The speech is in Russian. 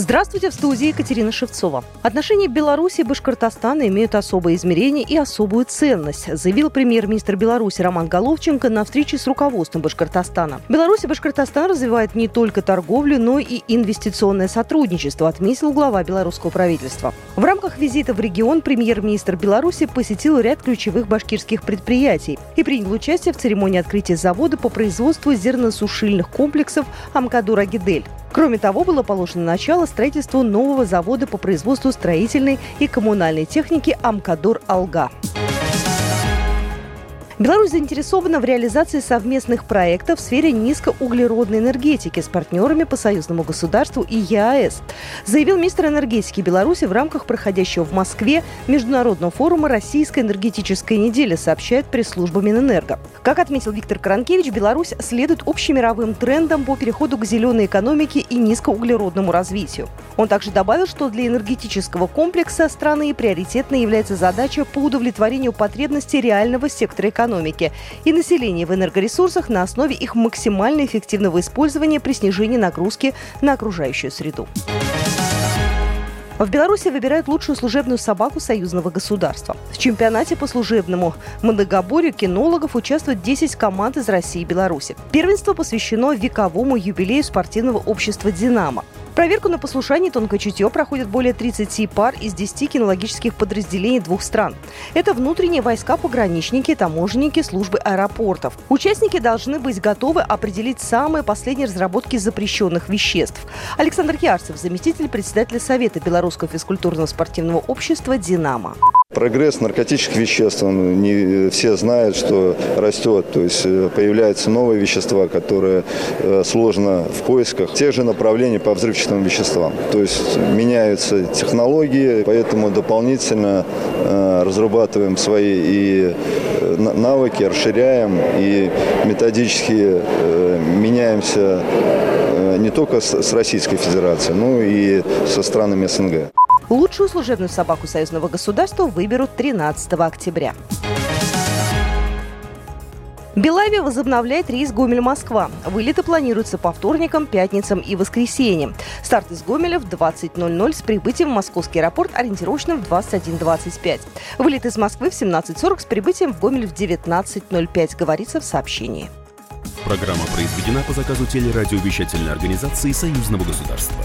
Здравствуйте, в студии Екатерина Шевцова. Отношения Беларуси и Башкортостана имеют особое измерение и особую ценность, заявил премьер-министр Беларуси Роман Головченко на встрече с руководством Башкортостана. Беларусь и Башкортостан развивают не только торговлю, но и инвестиционное сотрудничество, отметил глава белорусского правительства. В рамках визита в регион премьер-министр Беларуси посетил ряд ключевых башкирских предприятий и принял участие в церемонии открытия завода по производству зерносушильных комплексов «Амкадур-Агидель». Кроме того, было положено начало строительству нового завода по производству строительной и коммунальной техники «Амкадор-Алга». Беларусь заинтересована в реализации совместных проектов в сфере низкоуглеродной энергетики с партнерами по союзному государству и ЕАЭС, заявил министр энергетики Беларуси в рамках проходящего в Москве Международного форума «Российская энергетическая неделя», сообщает пресс-служба Минэнерго. Как отметил Виктор Каранкевич, Беларусь следует общемировым трендам по переходу к зеленой экономике и низкоуглеродному развитию. Он также добавил, что для энергетического комплекса страны приоритетной является задача по удовлетворению потребностей реального сектора экономики экономики и населения в энергоресурсах на основе их максимально эффективного использования при снижении нагрузки на окружающую среду. В Беларуси выбирают лучшую служебную собаку союзного государства. В чемпионате по служебному многоборью кинологов участвуют 10 команд из России и Беларуси. Первенство посвящено вековому юбилею спортивного общества «Динамо». Проверку на послушание тонкое чутье проходят более 30 пар из 10 кинологических подразделений двух стран. Это внутренние войска, пограничники, таможенники, службы аэропортов. Участники должны быть готовы определить самые последние разработки запрещенных веществ. Александр Ярцев, заместитель председателя Совета Белорусского физкультурного спортивного общества «Динамо». Прогресс наркотических веществ, он не все знают, что растет. То есть э, появляются новые вещества, которые э, сложно в поисках. Тех же направлений по взрывчатым веществам. То есть меняются технологии, поэтому дополнительно э, разрабатываем свои и навыки, расширяем и методически меняемся не только с Российской Федерацией, но и со странами СНГ. Лучшую служебную собаку союзного государства выберут 13 октября. Белавия возобновляет рейс Гомель-Москва. Вылеты планируются по вторникам, пятницам и воскресеньям. Старт из Гомеля в 20.00 с прибытием в московский аэропорт ориентировочно в 21.25. Вылет из Москвы в 17.40 с прибытием в Гомель в 19.05, говорится в сообщении. Программа произведена по заказу телерадиовещательной организации Союзного государства.